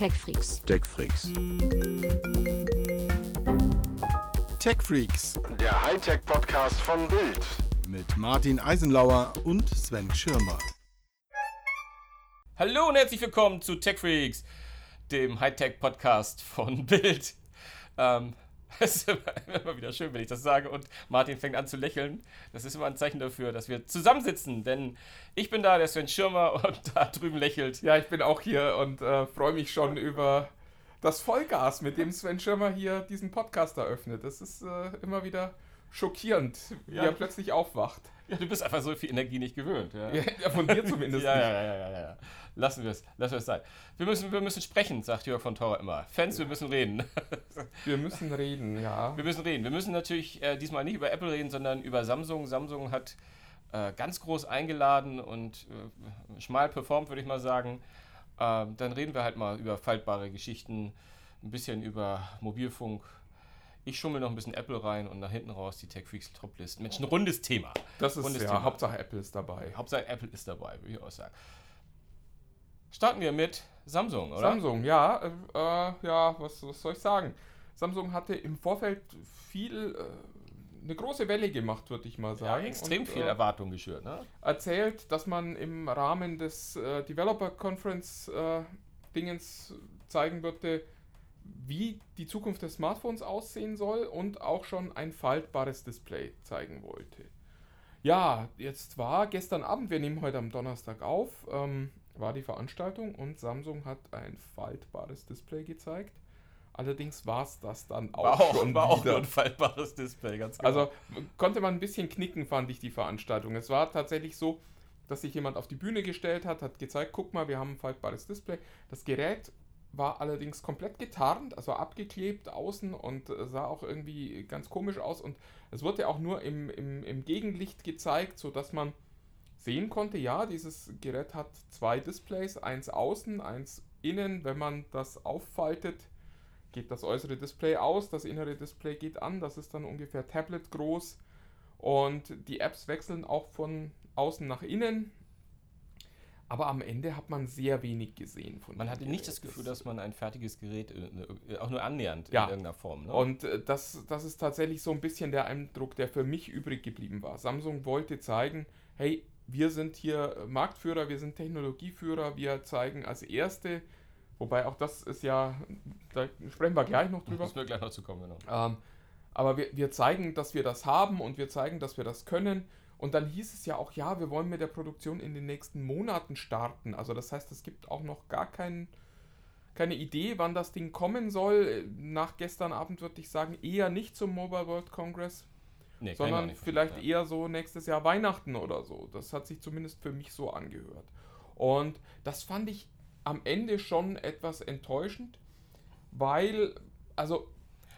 TechFreaks. TechFreaks. TechFreaks Der Hightech-Podcast von Bild. mit Martin Eisenlauer und Sven Schirmer. Hallo und herzlich willkommen zu TechFreaks, dem Hightech-Podcast von Bild. Ähm, es ist immer, immer wieder schön, wenn ich das sage und Martin fängt an zu lächeln. Das ist immer ein Zeichen dafür, dass wir zusammensitzen, denn ich bin da, der Sven Schirmer und da drüben lächelt. Ja, ich bin auch hier und äh, freue mich schon über das Vollgas, mit dem Sven Schirmer hier diesen Podcast eröffnet. Das ist äh, immer wieder schockierend, wie Ja. er plötzlich aufwacht. Ja, du bist einfach so viel Energie nicht gewöhnt. Ja, Ja, von dir zumindest ja, nicht. ja, ja, ja, ja. Lassen wir es, lassen wir es sein. Wir müssen, wir müssen sprechen, sagt Jörg von Tauer immer. Fans, wir müssen reden. Wir müssen reden, ja. Wir müssen reden. Wir müssen natürlich äh, diesmal nicht über Apple reden, sondern über Samsung. Samsung hat äh, ganz groß eingeladen und äh, schmal performt, würde ich mal sagen. Ähm, dann reden wir halt mal über faltbare Geschichten, ein bisschen über Mobilfunk. Ich schummel noch ein bisschen Apple rein und nach hinten raus die TechFreaks Toplist. Mensch, ein rundes Thema. Das ist Rundes ja, Thema. Hauptsache Apple ist dabei. Hauptsache Apple ist dabei, würde ich auch sagen. Starten wir mit Samsung, oder? Samsung, ja, äh, äh, ja, was, was soll ich sagen? Samsung hatte im Vorfeld viel, äh, eine große Welle gemacht, würde ich mal Ja, sagen. extrem und, viel äh, Erwartung geschürt, ne? erzählt, dass man im Rahmen des äh, Developer Conference äh, Dingens zeigen würde, wie die Zukunft des Smartphones aussehen soll und auch schon ein faltbares Display zeigen wollte. Ja, jetzt war gestern Abend, wir nehmen heute am Donnerstag auf, ähm, war die Veranstaltung und Samsung hat ein faltbares Display gezeigt. Allerdings war es das dann auch, War auch, schon war auch nur ein faltbares Display, ganz genau. Also konnte man ein bisschen knicken, fand ich die Veranstaltung. Es war tatsächlich so, dass sich jemand auf die Bühne gestellt hat, hat gezeigt, guck mal, wir haben ein faltbares Display. Das Gerät war allerdings komplett getarnt, also abgeklebt außen und äh, sah auch irgendwie ganz komisch aus. Und es wurde auch nur im, im, im Gegenlicht gezeigt, sodass man sehen konnte, ja, dieses Gerät hat zwei Displays, eins außen, eins innen. Wenn man das auffaltet, geht das äußere Display aus, das innere Display geht an, das ist dann ungefähr Tablet groß und die Apps wechseln auch von außen nach innen. Aber am Ende hat man sehr wenig gesehen von Man hatte nicht Gerät. das Gefühl, dass man ein fertiges Gerät, äh, auch nur annähernd Ja. in irgendeiner Form. Ne? Und äh, das, das ist tatsächlich so ein bisschen der Eindruck, der für mich übrig geblieben war. Samsung wollte zeigen, hey, wir sind hier äh, Marktführer, wir sind Technologieführer, wir zeigen als Erste, wobei auch das ist ja, da sprechen wir gleich noch drüber. Müssen wir gleich noch zu kommen, genau. Ähm, aber wir, wir zeigen, dass wir das haben und wir zeigen, dass wir das können. Und dann hieß es ja auch, ja, wir wollen mit der Produktion in den nächsten Monaten starten. Also das heißt, es gibt auch noch gar kein, keine Idee, wann das Ding kommen soll. Nach gestern Abend würde ich sagen, eher nicht zum Mobile World Congress, Nee, sondern vielleicht vorstellen, eher so nächstes Jahr Weihnachten oder so. Das hat sich zumindest für mich so angehört. Und das fand ich am Ende schon etwas enttäuschend, weil, also,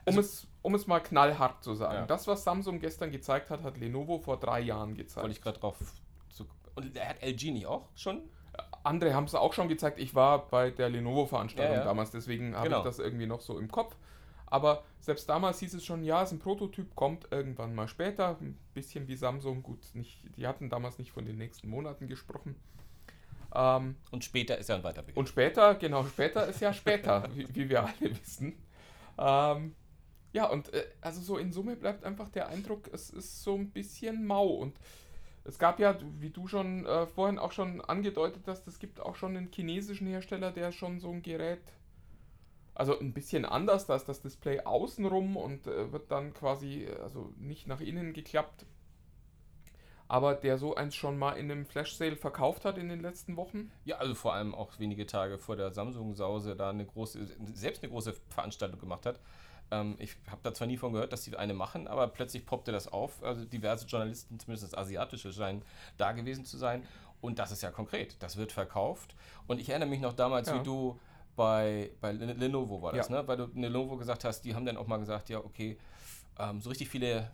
um, Also- es, um es mal knallhart zu sagen, Ja. das, was Samsung gestern gezeigt hat, hat Lenovo vor drei Jahren ja. gezeigt. Wollte ich gerade drauf zu. Und er hat LG nicht auch schon? Andere haben es auch schon gezeigt. Ich war bei der Lenovo-Veranstaltung Ja, ja. damals, deswegen habe Genau. ich das irgendwie noch so im Kopf. Aber selbst damals hieß es schon, ja, es ist ein Prototyp, kommt irgendwann mal später. Ein bisschen wie Samsung, gut, nicht, die hatten damals nicht von den nächsten Monaten gesprochen. Ähm, Und später ist er ein weiter Weg. und später, genau, später ist ja später, wie, wie wir alle wissen. Ähm, ja, und äh, also so in Summe bleibt einfach der Eindruck, es ist so ein bisschen mau. Und es gab ja, wie du schon äh, vorhin auch schon angedeutet hast, es gibt auch schon einen chinesischen Hersteller, der schon so ein Gerät, also ein bisschen anders, da ist das Display außenrum und äh, wird dann quasi, äh, also nicht nach innen geklappt. Aber der so eins schon mal in einem Flash-Sale verkauft hat in den letzten Wochen. Ja, also vor allem auch wenige Tage vor der Samsung-Sause da eine große, selbst eine große Veranstaltung gemacht hat. Ähm, ich habe da zwar nie von gehört, dass sie eine machen, aber plötzlich poppte das auf. Also diverse Journalisten, zumindest asiatische, scheinen da gewesen zu sein. Und das ist ja konkret. Das wird verkauft. Und ich erinnere mich noch damals, Ja. wie du bei, bei Len- Lenovo war das, Ja. ne? Weil du Lenovo gesagt hast, die haben dann auch mal gesagt, ja, okay, ähm, so richtig viele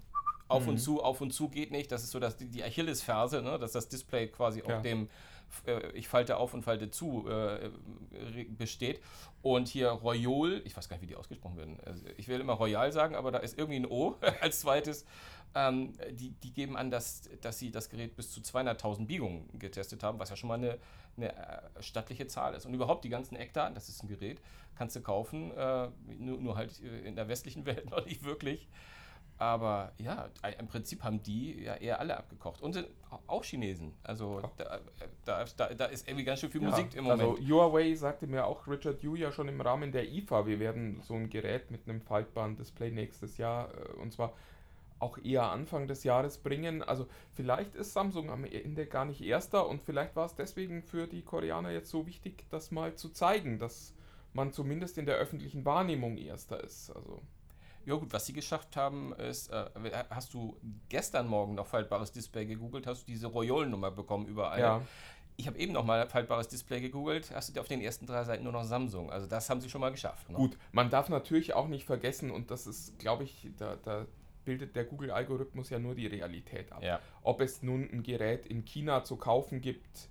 auf Mhm. und zu, auf und zu geht nicht. Das ist so dass die, die Achillesferse, ne? dass das Display quasi Ja. auf dem äh, ich falte auf und falte zu äh, besteht. Und hier Royol, ich weiß gar nicht, wie die ausgesprochen werden. Also ich will immer Royal sagen, aber da ist irgendwie ein O als zweites. Ähm, die, die geben an, dass, dass sie das Gerät bis zu 200.000 Biegungen getestet haben, was ja schon mal eine, eine äh, stattliche Zahl ist. Und überhaupt die ganzen Eckdaten, das ist ein Gerät, kannst du kaufen, äh, nur, nur halt in der westlichen Welt noch nicht wirklich. Aber ja, im Prinzip haben die ja eher alle abgekocht. Und sind auch Chinesen. Also da, da, da, da ist irgendwie ganz schön viel ja, Musik im Moment. Also Huawei sagte mir auch Richard Yu ja schon im Rahmen der IFA, wir werden so ein Gerät mit einem faltbaren Display nächstes Jahr, äh, und zwar auch eher Anfang des Jahres bringen. Also vielleicht ist Samsung am Ende gar nicht erster und vielleicht war es deswegen für die Koreaner jetzt so wichtig, das mal zu zeigen, dass man zumindest in der öffentlichen Wahrnehmung erster ist. Also ja gut, was sie geschafft haben, ist, äh, hast du gestern Morgen noch faltbares Display gegoogelt, hast du diese Royal-Nummer bekommen überall. Ja. Ich habe eben noch mal faltbares Display gegoogelt, hast du auf den ersten drei Seiten nur noch Samsung. Also das haben sie schon mal geschafft. Ne? Gut, man darf natürlich auch nicht vergessen, und das ist, glaube ich, da, da bildet der Google-Algorithmus ja nur die Realität ab. Ja. Ob es nun ein Gerät in China zu kaufen gibt,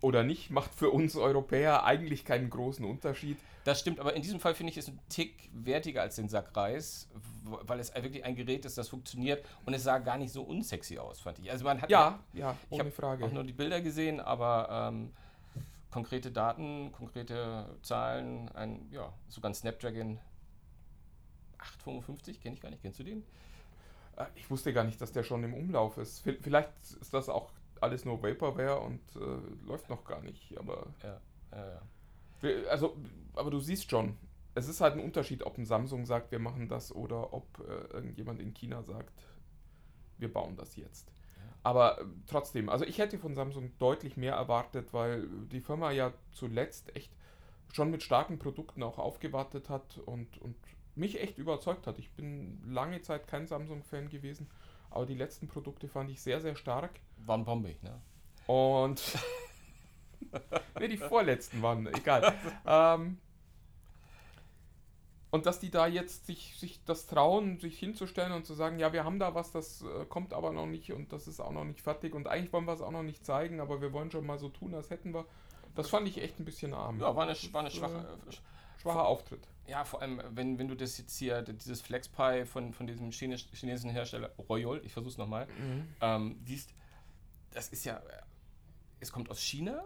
oder nicht, macht für uns Europäer eigentlich keinen großen Unterschied. Das stimmt, aber in diesem Fall finde ich es ein Tick wertiger als den Sack Reis, weil es wirklich ein Gerät ist, das funktioniert und es sah gar nicht so unsexy aus, fand ich. Also man hat ja, ja, ich habe auch nur die Bilder gesehen, aber ähm, konkrete Daten, konkrete Zahlen, ein ja sogar ein Snapdragon 855 kenne ich gar nicht. Kennst du den? Äh, ich wusste gar nicht, dass der schon im Umlauf ist. Vielleicht ist das auch alles nur Vaporware und äh, läuft noch gar nicht, aber. Ja, ja, ja. Also, aber du siehst schon, es ist halt ein Unterschied, ob ein Samsung sagt, wir machen das oder ob äh, irgendjemand in China sagt, wir bauen das jetzt. Aber äh, trotzdem, also ich hätte von Samsung deutlich mehr erwartet, weil die Firma ja zuletzt echt schon mit starken Produkten auch aufgewartet hat und, und mich echt überzeugt hat. Ich bin lange Zeit kein Samsung-Fan gewesen aber die letzten Produkte fand ich sehr, sehr stark. Waren bombig, ne? Und. ne, die vorletzten waren, egal. ähm, und dass die da jetzt sich, sich das trauen, sich hinzustellen und zu sagen, ja, wir haben da was, das äh, kommt aber noch nicht und das ist auch noch nicht fertig und eigentlich wollen wir es auch noch nicht zeigen, aber wir wollen schon mal so tun, als hätten wir. Das fand ich echt ein bisschen arm. Ja, war eine, war eine schwache, äh, schwacher Auftritt. Ja, vor allem, wenn, wenn du das jetzt hier, dieses FlexPi von, von diesem Chines, chinesischen Hersteller, Royol, ich versuch's nochmal, mhm. ähm, siehst, das ist ja, es kommt aus China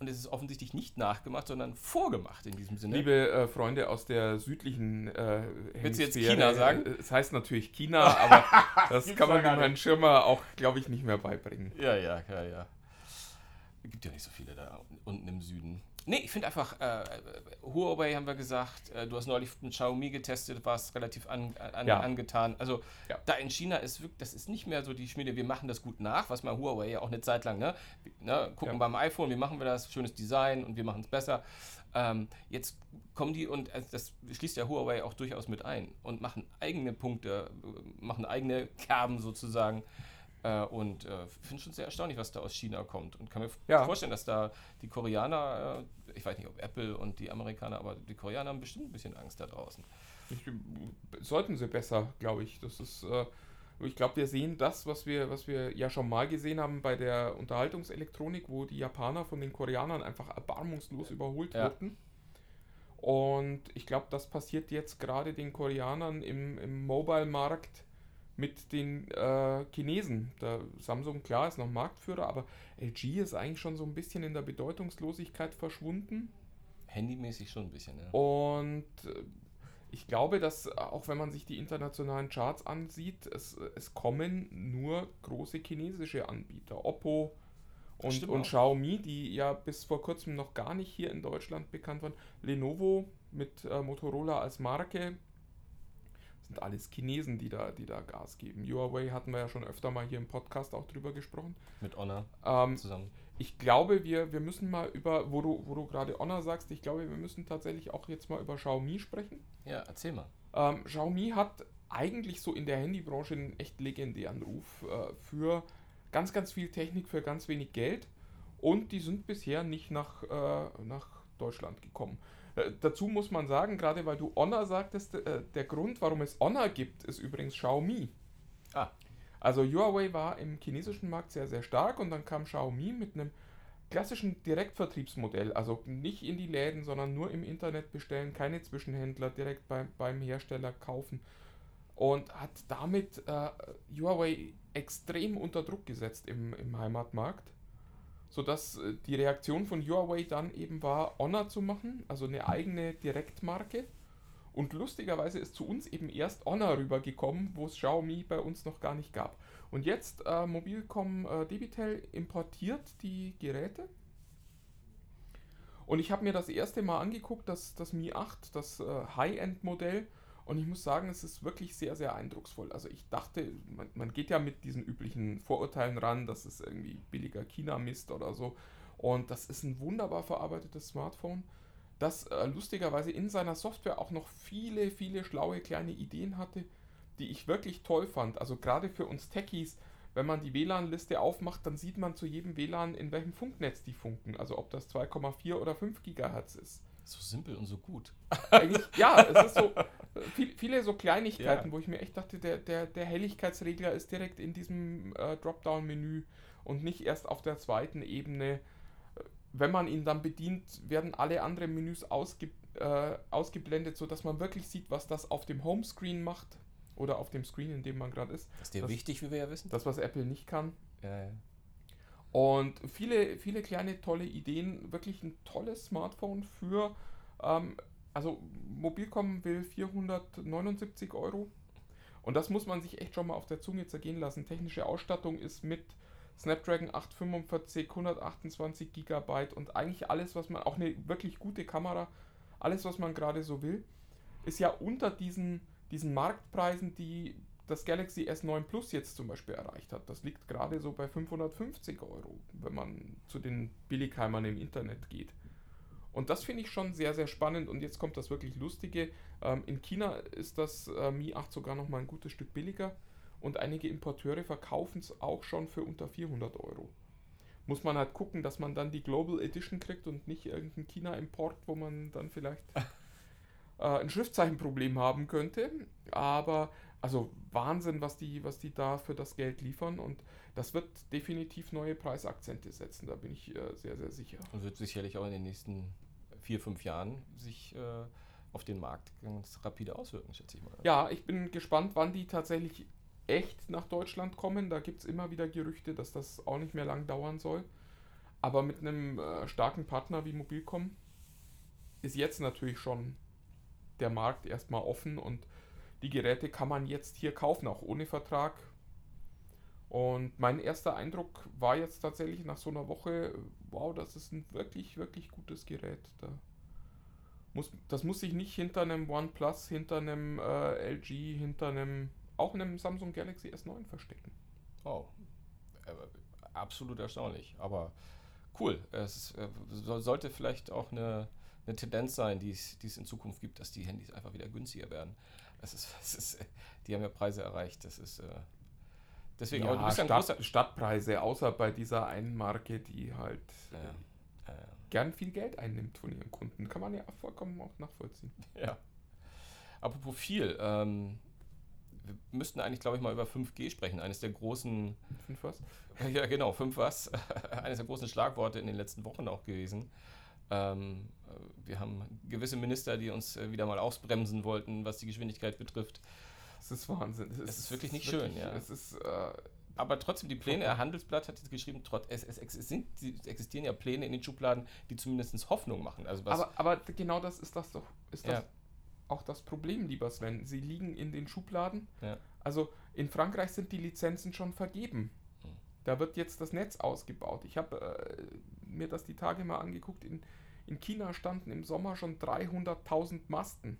und es ist offensichtlich nicht nachgemacht, sondern vorgemacht in diesem Sinne. Liebe äh, Freunde aus der südlichen äh, Willst du jetzt China sagen? Äh, es heißt natürlich China, aber das kann man dem Herrn Schirmer auch, glaube ich, nicht mehr beibringen. Ja, ja, ja, ja. Es gibt ja nicht so viele da unten im Süden. Nee, ich finde einfach, äh, Huawei haben wir gesagt, äh, du hast neulich mit Xiaomi getestet, warst relativ an, an, ja. angetan. Also ja. da in China ist wirklich, das ist nicht mehr so die Schmiede, wir machen das gut nach, was mal Huawei ja auch eine Zeit lang, ne? ne gucken ja. beim iPhone, wie machen wir das, schönes Design und wir machen es besser. Ähm, jetzt kommen die und also das schließt ja Huawei auch durchaus mit ein und machen eigene Punkte, machen eigene Kerben sozusagen. Äh, und äh, finde schon sehr erstaunlich, was da aus China kommt. Und kann mir ja. vorstellen, dass da die Koreaner, äh, ich weiß nicht, ob Apple und die Amerikaner, aber die Koreaner haben bestimmt ein bisschen Angst da draußen. Ich, sollten sie besser, glaube ich. Das ist, äh, ich glaube, wir sehen das, was wir, was wir ja schon mal gesehen haben bei der Unterhaltungselektronik, wo die Japaner von den Koreanern einfach erbarmungslos überholt ja. wurden. Und ich glaube, das passiert jetzt gerade den Koreanern im, im Mobile-Markt mit den äh, Chinesen. Der Samsung, klar, ist noch Marktführer, aber LG ist eigentlich schon so ein bisschen in der Bedeutungslosigkeit verschwunden. Handymäßig schon ein bisschen, ja. Und äh, ich glaube, dass auch wenn man sich die internationalen Charts ansieht, es, es kommen nur große chinesische Anbieter. Oppo und, und Xiaomi, die ja bis vor kurzem noch gar nicht hier in Deutschland bekannt waren. Lenovo mit äh, Motorola als Marke sind alles Chinesen, die da, die da Gas geben. Huawei hatten wir ja schon öfter mal hier im Podcast auch drüber gesprochen. Mit Honor ähm, zusammen. Ich glaube, wir, wir müssen mal über, wo du, wo du gerade Honor sagst, ich glaube, wir müssen tatsächlich auch jetzt mal über Xiaomi sprechen. Ja, erzähl mal. Ähm, Xiaomi hat eigentlich so in der Handybranche einen echt legendären Ruf äh, für ganz, ganz viel Technik für ganz wenig Geld. Und die sind bisher nicht nach, äh, nach Deutschland gekommen. Äh, dazu muss man sagen, gerade weil du Honor sagtest, äh, der Grund, warum es Honor gibt, ist übrigens Xiaomi. Ah. Also Huawei war im chinesischen Markt sehr, sehr stark und dann kam Xiaomi mit einem klassischen Direktvertriebsmodell, also nicht in die Läden, sondern nur im Internet bestellen, keine Zwischenhändler, direkt beim, beim Hersteller kaufen und hat damit äh, Huawei extrem unter Druck gesetzt im, im Heimatmarkt, sodass äh, die Reaktion von Huawei dann eben war, Honor zu machen, also eine eigene Direktmarke. Und lustigerweise ist zu uns eben erst Honor rübergekommen, wo es Xiaomi bei uns noch gar nicht gab. Und jetzt äh, Mobilcom äh, Debitel importiert die Geräte. Und ich habe mir das erste Mal angeguckt, das, das Mi 8, das äh, High-End-Modell. Und ich muss sagen, es ist wirklich sehr, sehr eindrucksvoll. Also ich dachte, man, man geht ja mit diesen üblichen Vorurteilen ran, dass es irgendwie billiger China-Mist oder so. Und das ist ein wunderbar verarbeitetes Smartphone, das äh, lustigerweise in seiner Software auch noch viele, viele schlaue kleine Ideen hatte, die ich wirklich toll fand. Also gerade für uns Techies, wenn man die WLAN-Liste aufmacht, dann sieht man zu jedem WLAN, in welchem Funknetz die funken. Also ob das 2,4 oder 5 Gigahertz ist. So simpel und so gut. Eigentlich, ja, es ist so viel, viele so Kleinigkeiten, Ja. wo ich mir echt dachte, der, der, der Helligkeitsregler ist direkt in diesem äh, Dropdown-Menü und nicht erst auf der zweiten Ebene. Wenn man ihn dann bedient, werden alle anderen Menüs ausge, äh, ausgeblendet, sodass man wirklich sieht, was das auf dem Homescreen macht oder auf dem Screen, in dem man gerade ist. Das ist dir Das- wichtig, wie wir ja wissen. Das, was Apple nicht kann. Ja, ja. Und viele, viele kleine tolle Ideen. Wirklich ein tolles Smartphone für, ähm, also Mobilcom will 479 Euro. Und das muss man sich echt schon mal auf der Zunge zergehen lassen. Technische Ausstattung ist mit Snapdragon 845, 128 GB und eigentlich alles, was man, auch eine wirklich gute Kamera, alles, was man gerade so will, ist ja unter diesen, diesen Marktpreisen, die das Galaxy S9 Plus jetzt zum Beispiel erreicht hat. Das liegt gerade so bei 550 Euro, wenn man zu den Billigheimern im Internet geht. Und das finde ich schon sehr, sehr spannend. Und jetzt kommt das wirklich Lustige. Ähm, in China ist das äh, Mi 8 sogar noch mal ein gutes Stück billiger. Und einige Importeure verkaufen es auch schon für unter 400 Euro. Muss man halt gucken, dass man dann die Global Edition kriegt und nicht irgendeinen China-Import, wo man dann vielleicht äh, ein Schriftzeichenproblem haben könnte. Aber also Wahnsinn, was die, was die da für das Geld liefern. Und das wird definitiv neue Preisakzente setzen. Da bin ich äh, sehr, sehr sicher. Und wird sicherlich auch in den nächsten vier, fünf Jahren sich äh, auf den Markt ganz rapide auswirken, schätze ich mal. Ja, ich bin gespannt, wann die tatsächlich echt nach Deutschland kommen. Da gibt es immer wieder Gerüchte, dass das auch nicht mehr lang dauern soll. Aber mit einem äh, starken Partner wie Mobilcom ist jetzt natürlich schon der Markt erstmal offen und die Geräte kann man jetzt hier kaufen, auch ohne Vertrag. Und mein erster Eindruck war jetzt tatsächlich nach so einer Woche, wow, das ist ein wirklich, wirklich gutes Gerät. Da muss, das muss sich nicht hinter einem OnePlus, hinter einem äh, LG, hinter einem, auch einem Samsung Galaxy S9 verstecken. Oh, äh, absolut erstaunlich. Aber cool. Es äh, so, sollte vielleicht auch eine, eine Tendenz sein, die es in Zukunft gibt, dass die Handys einfach wieder günstiger werden. Das ist, das ist, die haben ja Preise erreicht. Das ist äh, deswegen. aber du bist ja ein Stadt, großer. Stadtpreise, außer bei dieser einen Marke, die halt Ja, äh, ja, gern viel Geld einnimmt von ihren Kunden. Kann man ja vollkommen auch nachvollziehen. ja. Apropos viel. Ähm, wir müssten eigentlich, glaube ich, mal über 5G sprechen. Eines der großen Fünf was? Ja, genau, fünf was. Eines der großen Schlagworte in den letzten Wochen auch gewesen. Ähm, äh, wir haben gewisse Minister, die uns äh, wieder mal ausbremsen wollten, was die Geschwindigkeit betrifft. Es ist Wahnsinn. Es ist wirklich nicht schön, ja. Es ist, äh, Aber trotzdem, die Pläne, der Handelsblatt hat jetzt geschrieben, trotz, es, es, es, sind, es existieren ja Pläne in den Schubladen, die zumindest Hoffnung machen. Also was, aber, aber genau das ist das doch, ist das Ja. auch das Problem, lieber Sven. Sie liegen in den Schubladen. Ja. Also in Frankreich sind die Lizenzen schon vergeben. Hm. Da wird jetzt das Netz ausgebaut. Ich habe äh, mir das die Tage mal angeguckt. In, in China standen im Sommer schon 300.000 Masten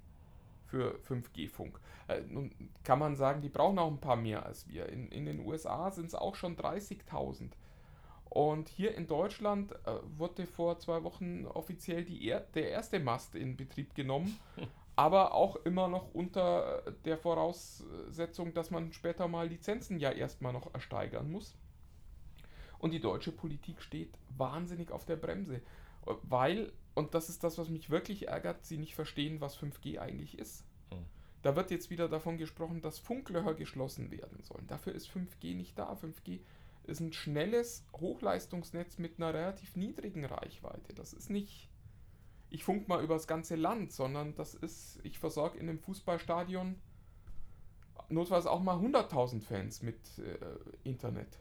für 5G-Funk. Äh, nun kann man sagen, die brauchen auch ein paar mehr als wir. In, in den USA sind es auch schon 30.000. Und hier in Deutschland äh, wurde vor zwei Wochen offiziell die er der erste Mast in Betrieb genommen, aber auch immer noch unter äh, der Voraussetzung, dass man später mal Lizenzen ja erstmal noch ersteigern muss. Und die deutsche Politik steht wahnsinnig auf der Bremse, weil, und das ist das, was mich wirklich ärgert, sie nicht verstehen, was 5G eigentlich ist. Hm. Da wird jetzt wieder davon gesprochen, dass Funklöcher geschlossen werden sollen. Dafür ist 5G nicht da. 5G ist ein schnelles Hochleistungsnetz mit einer relativ niedrigen Reichweite. Das ist nicht, ich funk mal übers ganze Land, sondern das ist, ich versorge in einem Fußballstadion notfalls auch mal 100.000 Fans mit äh, Internet.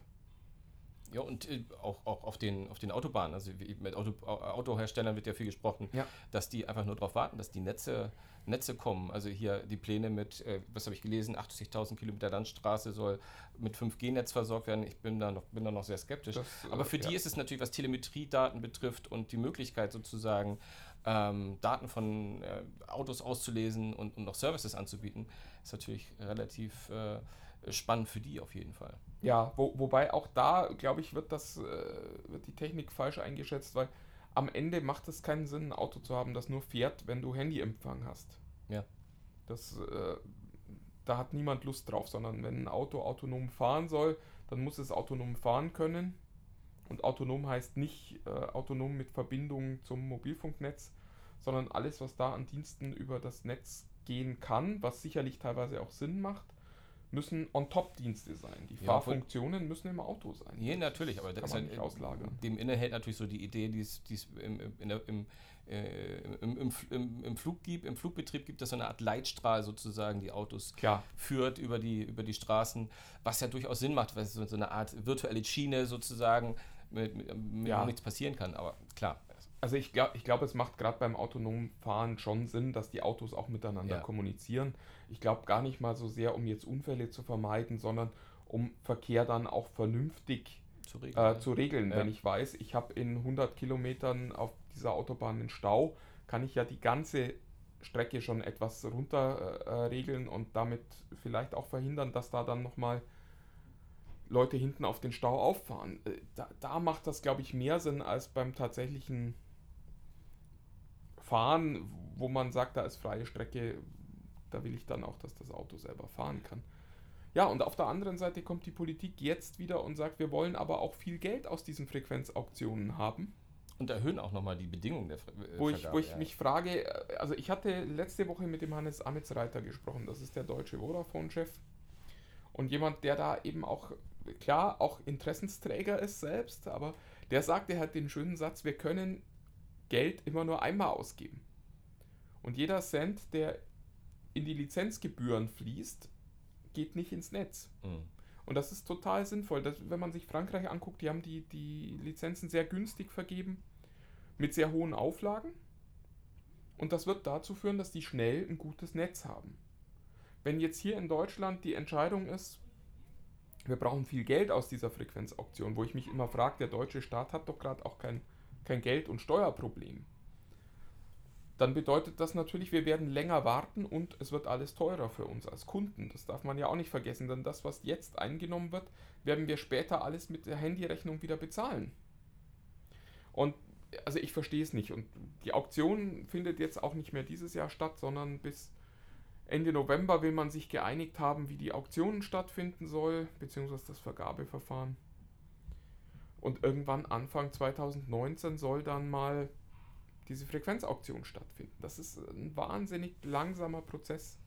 Ja, und äh, auch, auch auf, den, auf den Autobahnen, also mit Auto, Autoherstellern wird ja viel gesprochen, Ja. dass die einfach nur darauf warten, dass die Netze, Netze kommen. Also hier die Pläne mit, äh, was habe ich gelesen, 80.000 Kilometer Landstraße soll mit 5G-Netz versorgt werden. Ich bin da noch, bin da noch sehr skeptisch. Das, äh, Aber für die ja. ist es natürlich, was Telemetriedaten betrifft und die Möglichkeit sozusagen, ähm, Daten von äh, Autos auszulesen und, und noch Services anzubieten, ist natürlich relativ äh, spannend für die auf jeden Fall. Ja, wo, wobei auch da, glaube ich, wird das, äh, wird die Technik falsch eingeschätzt, weil am Ende macht es keinen Sinn, ein Auto zu haben, das nur fährt, wenn du Handyempfang hast. Ja. Das, äh, da hat niemand Lust drauf, sondern wenn ein Auto autonom fahren soll, dann muss es autonom fahren können. Und autonom heißt nicht äh, autonom mit Verbindung zum Mobilfunknetz, sondern alles, was da an Diensten über das Netz gehen kann, was sicherlich teilweise auch Sinn macht, müssen On-Top-Dienste sein. Die Ja, obwohl- Funktionen müssen im Auto sein. Ja, natürlich, aber das kann ist nicht auslagern. Dem inne hält natürlich so die Idee, die es die es im, der, im, äh, im, im, im, Flug gibt, im Flugbetrieb gibt es so eine Art Leitstrahl sozusagen, die Autos Klar, führt über die, über die Straßen, was ja durchaus Sinn macht, weil es so, eine Art virtuelle Schiene sozusagen, mit, mit, mit Ja. nichts passieren kann. Aber klar, Also ich glaube, ich glaub, es macht gerade beim autonomen Fahren schon Sinn, dass die Autos auch miteinander Ja. kommunizieren. Ich glaube gar nicht mal so sehr, um jetzt Unfälle zu vermeiden, sondern um Verkehr dann auch vernünftig zu regeln. äh, zu regeln. Ja. Wenn ich weiß, ich habe in 100 Kilometern auf dieser Autobahn einen Stau, kann ich ja die ganze Strecke schon etwas runter äh, regeln und damit vielleicht auch verhindern, dass da dann nochmal Leute hinten auf den Stau auffahren. Äh, Da, da macht das, glaube ich, mehr Sinn als beim tatsächlichen Fahren, wo man sagt, da ist freie Strecke, da will ich dann auch, dass das Auto selber fahren kann. Ja, und auf der anderen Seite kommt die Politik jetzt wieder und sagt, wir wollen aber auch viel Geld aus diesen Frequenzauktionen haben. Und erhöhen auch nochmal die Bedingungen der Ver äh, Wo ich, wo ich ja. mich frage, äh, also ich hatte letzte Woche mit dem Hannes Amitsreiter gesprochen, das ist der deutsche Vodafone-Chef. Und jemand, der da eben auch, klar, auch Interessensträger ist selbst, aber der sagte halt den schönen Satz, wir können Geld immer nur einmal ausgeben. Und jeder Cent, der in die Lizenzgebühren fließt, geht nicht ins Netz. Mhm. Und das ist total sinnvoll. Das, wenn man sich Frankreich anguckt, die haben die, die Lizenzen sehr günstig vergeben, mit sehr hohen Auflagen. Und das wird dazu führen, dass die schnell ein gutes Netz haben. Wenn jetzt hier in Deutschland die Entscheidung ist, wir brauchen viel Geld aus dieser Frequenzauktion, wo ich mich immer frage, der deutsche Staat hat doch gerade auch kein, kein Geld- und Steuerproblem. Dann bedeutet das natürlich, wir werden länger warten und es wird alles teurer für uns als Kunden. Das darf man ja auch nicht vergessen, denn das, was jetzt eingenommen wird, werden wir später alles mit der Handyrechnung wieder bezahlen. Und also ich verstehe es nicht. Und die Auktion findet jetzt auch nicht mehr dieses Jahr statt, sondern bis Ende November will man sich geeinigt haben, wie die Auktionen stattfinden soll, beziehungsweise das Vergabeverfahren. Und irgendwann Anfang 2019 soll dann mal diese Frequenzauktion stattfinden. Das ist ein wahnsinnig langsamer Prozess.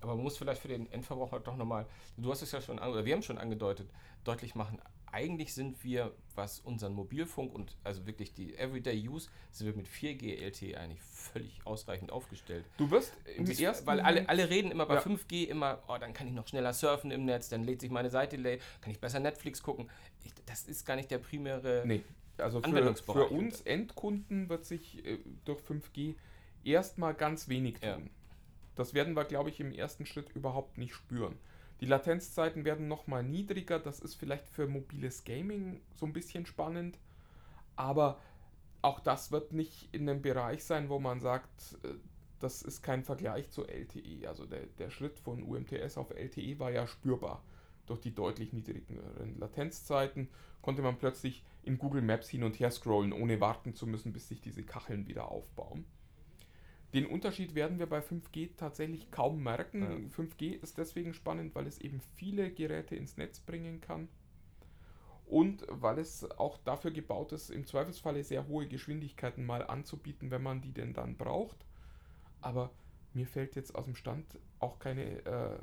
Aber man muss vielleicht für den Endverbraucher doch nochmal, du hast es ja schon, oder wir haben schon angedeutet, deutlich machen, eigentlich sind wir, was unseren Mobilfunk und also wirklich die Everyday Use, sind wir mit 4G LTE eigentlich völlig ausreichend aufgestellt. Du wirst im Dies- ersten weil alle, alle reden immer bei Ja. 5G immer, oh, dann kann ich noch schneller surfen im Netz, dann lädt sich meine Seite, kann ich besser Netflix gucken. Ich, das ist gar nicht der primäre. Nee, also für, Anwendungsbereich. für uns Endkunden wird sich äh, durch 5G erstmal ganz wenig tun. Ja. Das werden wir, glaube ich, im ersten Schritt überhaupt nicht spüren. Die Latenzzeiten werden nochmal niedriger. Das ist vielleicht für mobiles Gaming so ein bisschen spannend. Aber auch das wird nicht in einem Bereich sein, wo man sagt, äh, das ist kein Vergleich zu LTE. Also der, der Schritt von UMTS auf LTE war ja spürbar. Durch die deutlich niedrigeren Latenzzeiten konnte man plötzlich in Google Maps hin und her scrollen, ohne warten zu müssen, bis sich diese Kacheln wieder aufbauen. Den Unterschied werden wir bei 5G tatsächlich kaum merken. 5G ist deswegen spannend, weil es eben viele Geräte ins Netz bringen kann und weil es auch dafür gebaut ist, im Zweifelsfalle sehr hohe Geschwindigkeiten mal anzubieten, wenn man die denn dann braucht. Aber mir fällt jetzt aus dem Stand auch keine äh,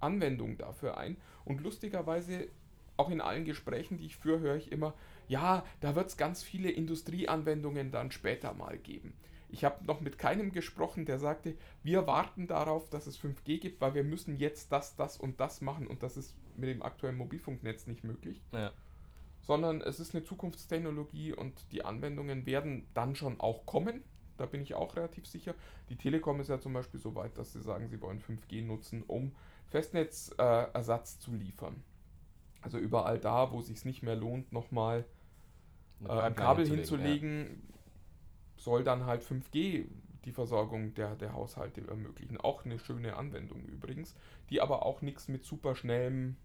Anwendung dafür ein. Und lustigerweise auch in allen Gesprächen, die ich führe, höre ich immer, ja, da wird es ganz viele Industrieanwendungen dann später mal geben. Ich habe noch mit keinem gesprochen, der sagte, wir warten darauf, dass es 5G gibt, weil wir müssen jetzt das, das und das machen und das ist mit dem aktuellen Mobilfunknetz nicht möglich. Ja. Sondern es ist eine Zukunftstechnologie und die Anwendungen werden dann schon auch kommen. Da bin ich auch relativ sicher. Die Telekom ist ja zum Beispiel so weit, dass sie sagen, sie wollen 5G nutzen, um Festnetzersatz äh, zu liefern. Also überall da, wo es sich nicht mehr lohnt, nochmal äh, ein Kabel hinzulegen, ja. Soll dann halt 5G die Versorgung der, der Haushalte ermöglichen. Auch eine schöne Anwendung übrigens, die aber auch nichts mit superschnellem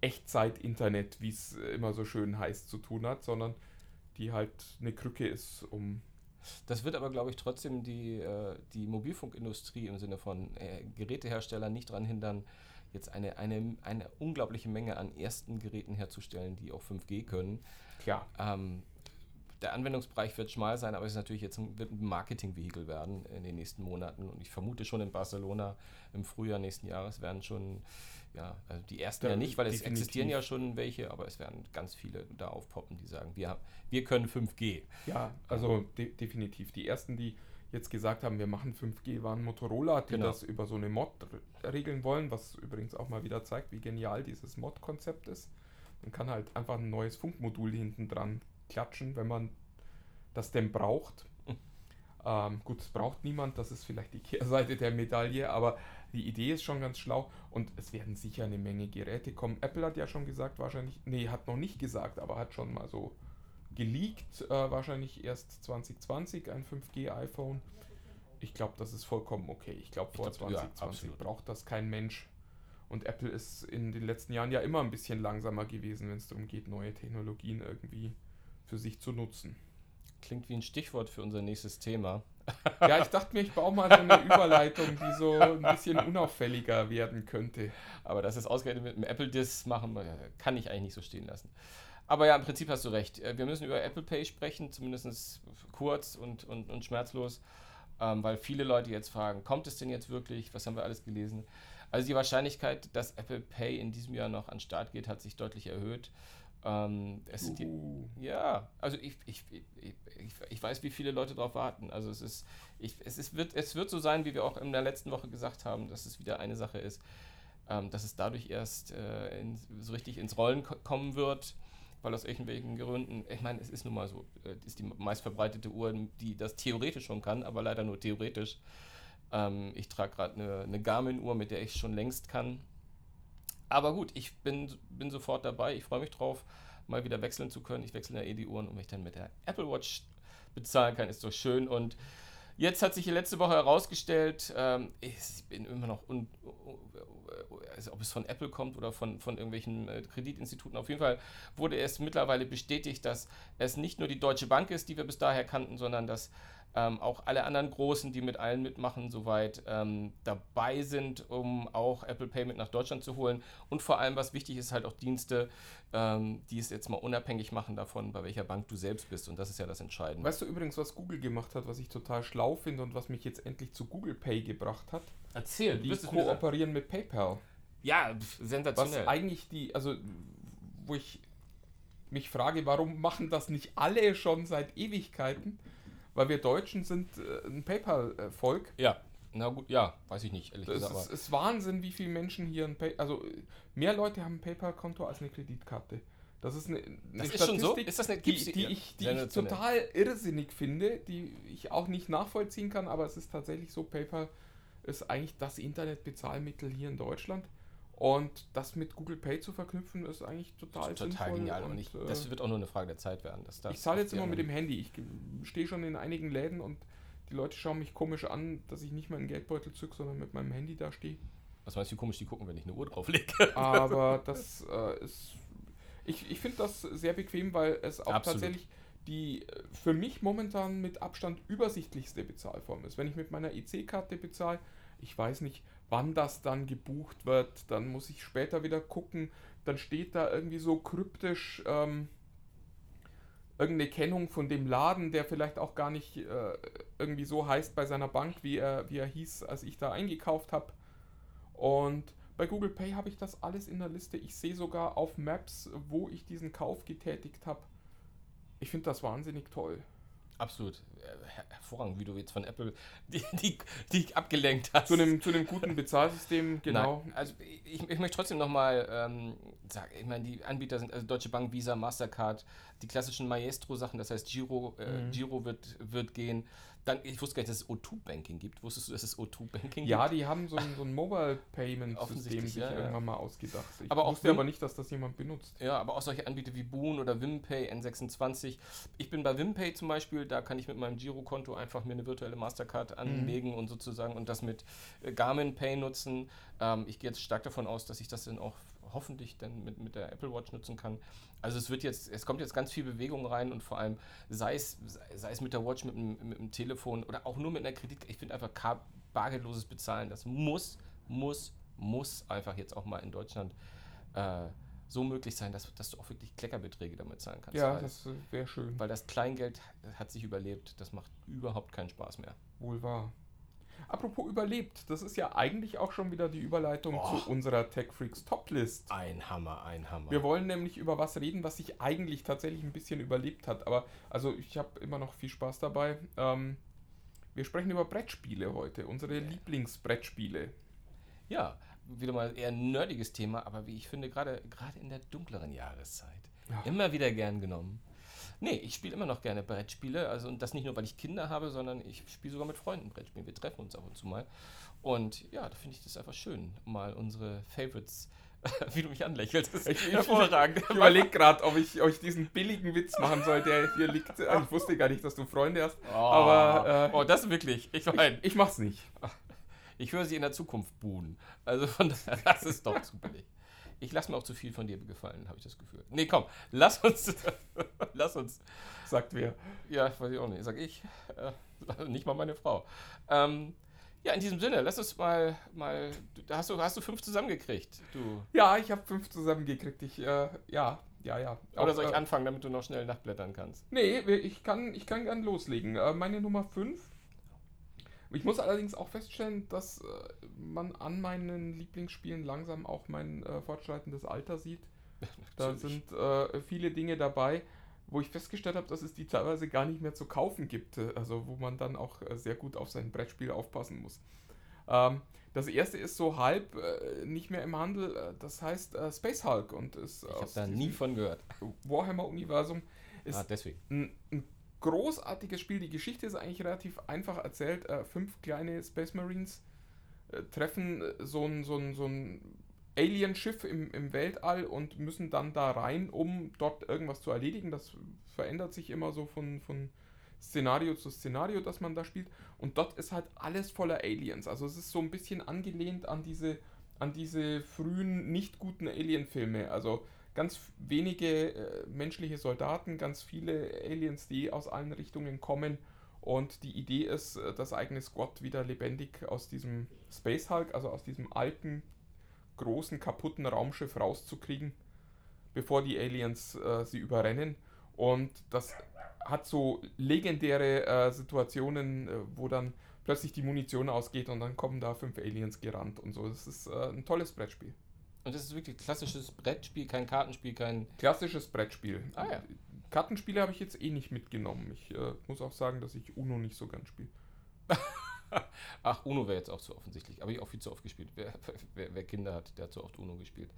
Echtzeit-Internet, wie es immer so schön heißt, zu tun hat, sondern die halt eine Krücke ist, um das wird aber, glaube ich, trotzdem die, äh, die Mobilfunkindustrie im Sinne von äh, Geräteherstellern nicht daran hindern, jetzt eine, eine, eine unglaubliche Menge an ersten Geräten herzustellen, die auch 5G können. Klar. Ähm, der Anwendungsbereich wird schmal sein, aber es ist natürlich jetzt ein, wird ein Marketingvehikel werden in den nächsten Monaten. Und ich vermute schon in Barcelona im Frühjahr nächsten Jahres werden schon, ja, also die ersten ja, ja nicht, weil es definitiv. existieren ja schon welche, aber es werden ganz viele da aufpoppen, die sagen, wir, wir können 5G. Ja, also de definitiv. Die ersten, die jetzt gesagt haben, wir machen 5G, waren Motorola, die genau. das über so eine Mod regeln wollen, was übrigens auch mal wieder zeigt, wie genial dieses Mod-Konzept ist. Man kann halt einfach ein neues Funkmodul hinten dran klatschen, wenn man das denn braucht. Ähm, gut, es braucht niemand, das ist vielleicht die Kehrseite der Medaille, aber die Idee ist schon ganz schlau und es werden sicher eine Menge Geräte kommen. Apple hat ja schon gesagt, wahrscheinlich, nee, hat noch nicht gesagt, aber hat schon mal so geleakt, äh, wahrscheinlich erst 2020 ein 5G-iPhone. Ich glaube, das ist vollkommen okay. Ich glaube, vor glaub, 2020 ja, braucht das kein Mensch. Und Apple ist in den letzten Jahren ja immer ein bisschen langsamer gewesen, wenn es darum geht, neue Technologien irgendwie für sich zu nutzen. Klingt wie ein Stichwort für unser nächstes Thema. Ja, ich dachte mir, ich baue mal so eine Überleitung, die so ein bisschen unauffälliger werden könnte. Aber dass es ausgerechnet mit einem Apple-Diss machen, kann ich eigentlich nicht so stehen lassen. Aber ja, im Prinzip hast du recht. Äh, wir müssen über Apple Pay sprechen, zumindest kurz und, und, und schmerzlos, ähm, weil viele Leute jetzt fragen, kommt es denn jetzt wirklich? Was haben wir alles gelesen? Also die Wahrscheinlichkeit, dass Apple Pay in diesem Jahr noch an den Start geht, hat sich deutlich erhöht. Ähm, es sind die, uh. ja, also ich, ich, ich, ich, ich weiß, wie viele Leute darauf warten. Also es ist, ich, es ist, wird, es wird so sein, wie wir auch in der letzten Woche gesagt haben, dass es wieder eine Sache ist, ähm, dass es dadurch erst äh, in, so richtig ins Rollen kommen wird, weil aus irgendwelchen Gründen, ich meine, es ist nun mal so, äh, ist die meistverbreitete Uhr, die das theoretisch schon kann, aber leider nur theoretisch. Ähm, ich trage gerade eine, eine Garmin-Uhr, mit der ich schon längst kann aber gut, ich bin, bin sofort dabei. Ich freue mich drauf, mal wieder wechseln zu können. Ich wechsle ja eh die Uhren und wenn ich dann mit der Apple Watch bezahlen kann, ist doch schön. Und jetzt hat sich hier letzte Woche herausgestellt, ähm, ich bin immer noch, un, also ob es von Apple kommt oder von, von irgendwelchen äh, Kreditinstituten, auf jeden Fall wurde es mittlerweile bestätigt, dass es nicht nur die Deutsche Bank ist, die wir bis daher kannten, sondern dass ähm, auch alle anderen Großen, die mit allen mitmachen, soweit ähm, dabei sind, um auch Apple Pay mit nach Deutschland zu holen. Und vor allem, was wichtig ist, halt auch Dienste, ähm, die es jetzt mal unabhängig machen davon, bei welcher Bank du selbst bist. Und das ist ja das Entscheidende. Weißt du übrigens, was Google gemacht hat, was ich total schlau finde und was mich jetzt endlich zu Google Pay gebracht hat? Erzähl, die kooperieren mit PayPal. Ja, sensationell. Was eigentlich die, also wo ich mich frage, warum machen das nicht alle schon seit Ewigkeiten? Weil wir Deutschen sind äh, ein PayPal-Volk. Ja. Na gut, ja, weiß ich nicht, ehrlich das gesagt. Es ist Wahnsinn, wie viele Menschen hier ein PayPal, also mehr Leute haben ein PayPal-Konto als eine Kreditkarte. Das ist eine, eine das ist schon so? Ist das eine, die, die, ich, die ich total irrsinnig finde, die ich auch nicht nachvollziehen kann, aber es ist tatsächlich so, PayPal ist eigentlich das Internetbezahlmittel hier in Deutschland. Und das mit Google Pay zu verknüpfen, ist eigentlich total, ist total genial. Und, ich, das äh, wird auch nur eine Frage der Zeit werden. ich zahle jetzt immer mit dem Handy. Ich stehe schon in einigen Läden und die Leute schauen mich komisch an, dass ich nicht meinen Geldbeutel zücke, sondern mit meinem Handy da stehe. Was meinst du, wie komisch die gucken, wenn ich eine Uhr drauflege? Aber das äh, ist. Ich, ich finde das sehr bequem, weil es auch Absolut. tatsächlich die äh, für mich momentan mit Abstand übersichtlichste Bezahlform ist. Wenn ich mit meiner EC-Karte bezahle, ich weiß nicht, wann das dann gebucht wird. Dann muss ich später wieder gucken. Dann steht da irgendwie so kryptisch ähm, irgendeine Kennung von dem Laden, der vielleicht auch gar nicht äh, irgendwie so heißt bei seiner Bank, wie er, wie er hieß, als ich da eingekauft habe. Und Bei Google Pay habe ich das alles in der Liste. Ich sehe sogar auf Maps, wo ich diesen Kauf getätigt habe. Ich finde das wahnsinnig toll. Absolut. Äh, her- hervorragend, wie du jetzt von Apple die, die, die abgelenkt hast. Zu einem, zu einem guten Bezahlsystem, genau. Nein, also ich, ich möchte trotzdem nochmal ähm, sagen, ich meine, die Anbieter sind also Deutsche Bank, Visa, Mastercard, die klassischen Maestro-Sachen, das heißt Giro, äh, Mhm. Giro wird, wird gehen. Dann, ich wusste gar nicht, dass es O2-Banking gibt. Wusstest du, dass es O2-Banking Ja, gibt? die haben so ein, so ein Mobile Payment System Offensichtlich, sich ja, ja. irgendwann mal ausgedacht. Ich Aber auch wusste Wim- aber nicht, dass das jemand benutzt. Ja, aber auch solche Anbieter wie Boon oder WimPay, N26. Ich bin bei WimPay zum Beispiel, da kann ich mit meinem Girokonto einfach mir eine virtuelle Mastercard anlegen und sozusagen und das mit äh, Garmin Pay nutzen. Ähm, ich gehe jetzt stark davon aus, dass ich das dann auch hoffentlich dann mit, mit der Apple Watch nutzen kann. Also es wird jetzt, es kommt jetzt ganz viel Bewegung rein und vor allem sei es, sei es mit der Watch, mit dem, mit dem Telefon oder auch nur mit einer Kredit, ich finde einfach bargeldloses Bezahlen, das muss, muss, muss einfach jetzt auch mal in Deutschland äh, so möglich sein, dass, dass du auch wirklich Kleckerbeträge damit zahlen kannst. Ja, weil, das wäre schön. weil das Kleingeld hat sich überlebt, das macht überhaupt keinen Spaß mehr. Wohl wahr. Apropos überlebt, das ist ja eigentlich auch schon wieder die Überleitung Oh. zu unserer Tech Freaks Toplist. Ein Hammer, ein Hammer. Wir wollen nämlich über was reden, was sich eigentlich tatsächlich ein bisschen überlebt hat. Aber also ich habe immer noch viel Spaß dabei. Ähm, wir sprechen über Brettspiele heute, unsere Lieblingsbrettspiele. Ja, wieder mal eher ein nerdiges Thema, aber wie ich finde, gerade gerade in der dunkleren Jahreszeit. Ja. Immer wieder gern genommen. Nee, ich spiele immer noch gerne Brettspiele. Also und das nicht nur, weil ich Kinder habe, sondern ich spiele sogar mit Freunden Brettspiele. Wir treffen uns ab und zu mal. Und ja, da finde ich das einfach schön, mal unsere Favorites, wie du mich anlächelst. Das ist Ich- hervorragend. Ich überlege gerade, ob ich euch diesen billigen Witz machen soll, der hier liegt. Äh, Ich wusste gar nicht, dass du Freunde hast. Oh, Aber, äh, oh, das wirklich. Ich meine, Ich, ich mach's nicht. ich höre sie in der Zukunft buhen. Also von das ist doch zu billig. Ich lasse mir auch zu viel von dir gefallen, habe ich das Gefühl. Nee, komm, lass uns, lass uns, Sagt wer. ja, weiß ich auch nicht, sag ich, äh, nicht mal meine Frau. Ähm, ja, in diesem Sinne, lass uns mal, mal, hast du, hast du fünf zusammengekriegt, du. Ja, ich habe fünf zusammengekriegt. Ich, äh, ja, ja, ja. Oder soll ich äh, anfangen, damit du noch schnell nachblättern kannst? Nee, ich kann, ich kann gern loslegen. Äh, meine Nummer 5. Ich muss allerdings auch feststellen, dass äh, man an meinen Lieblingsspielen langsam auch mein äh, fortschreitendes Alter sieht. Da sind äh, viele Dinge dabei, wo ich festgestellt habe, dass es die teilweise gar nicht mehr zu kaufen gibt. Äh, Also wo man dann auch äh, sehr gut auf sein Brettspiel aufpassen muss. Ähm, das erste ist so halb äh, nicht mehr im Handel. Äh, das heißt äh, Space Hulk und ist Ich habe da nie von gehört. Warhammer-Universum. Ist Ah, deswegen. ein, ein großartiges Spiel. Die Geschichte ist eigentlich relativ einfach erzählt. Äh, fünf kleine Space Marines äh, treffen äh, so ein, so ein, so ein Alien-Schiff im, im Weltall und müssen dann da rein, um dort irgendwas zu erledigen. Das verändert sich immer so von, von Szenario zu Szenario, das man da spielt. Und dort ist halt alles voller Aliens. Also es ist so ein bisschen angelehnt an diese, an diese frühen, nicht guten Alien-Filme. Also ganz wenige äh, menschliche Soldaten, ganz viele Aliens, die aus allen Richtungen kommen. Und die Idee ist, äh, das eigene Squad wieder lebendig aus diesem Space Hulk, also aus diesem alten, großen, kaputten Raumschiff rauszukriegen, bevor die Aliens äh, sie überrennen. Und das hat so legendäre äh, Situationen, äh, wo dann plötzlich die Munition ausgeht und dann kommen da fünf Aliens gerannt und so. Das ist äh, ein tolles Brettspiel. Und das ist wirklich klassisches Brettspiel, kein Kartenspiel, kein. Klassisches Brettspiel. Ah, ja. Kartenspiele habe ich jetzt eh nicht mitgenommen. Ich äh, muss auch sagen, dass ich Uno nicht so gern spiele. Ach, Uno wäre jetzt auch zu offensichtlich. Aber ich auch viel zu oft gespielt. Wer, wer, wer Kinder hat, der hat zu oft Uno gespielt.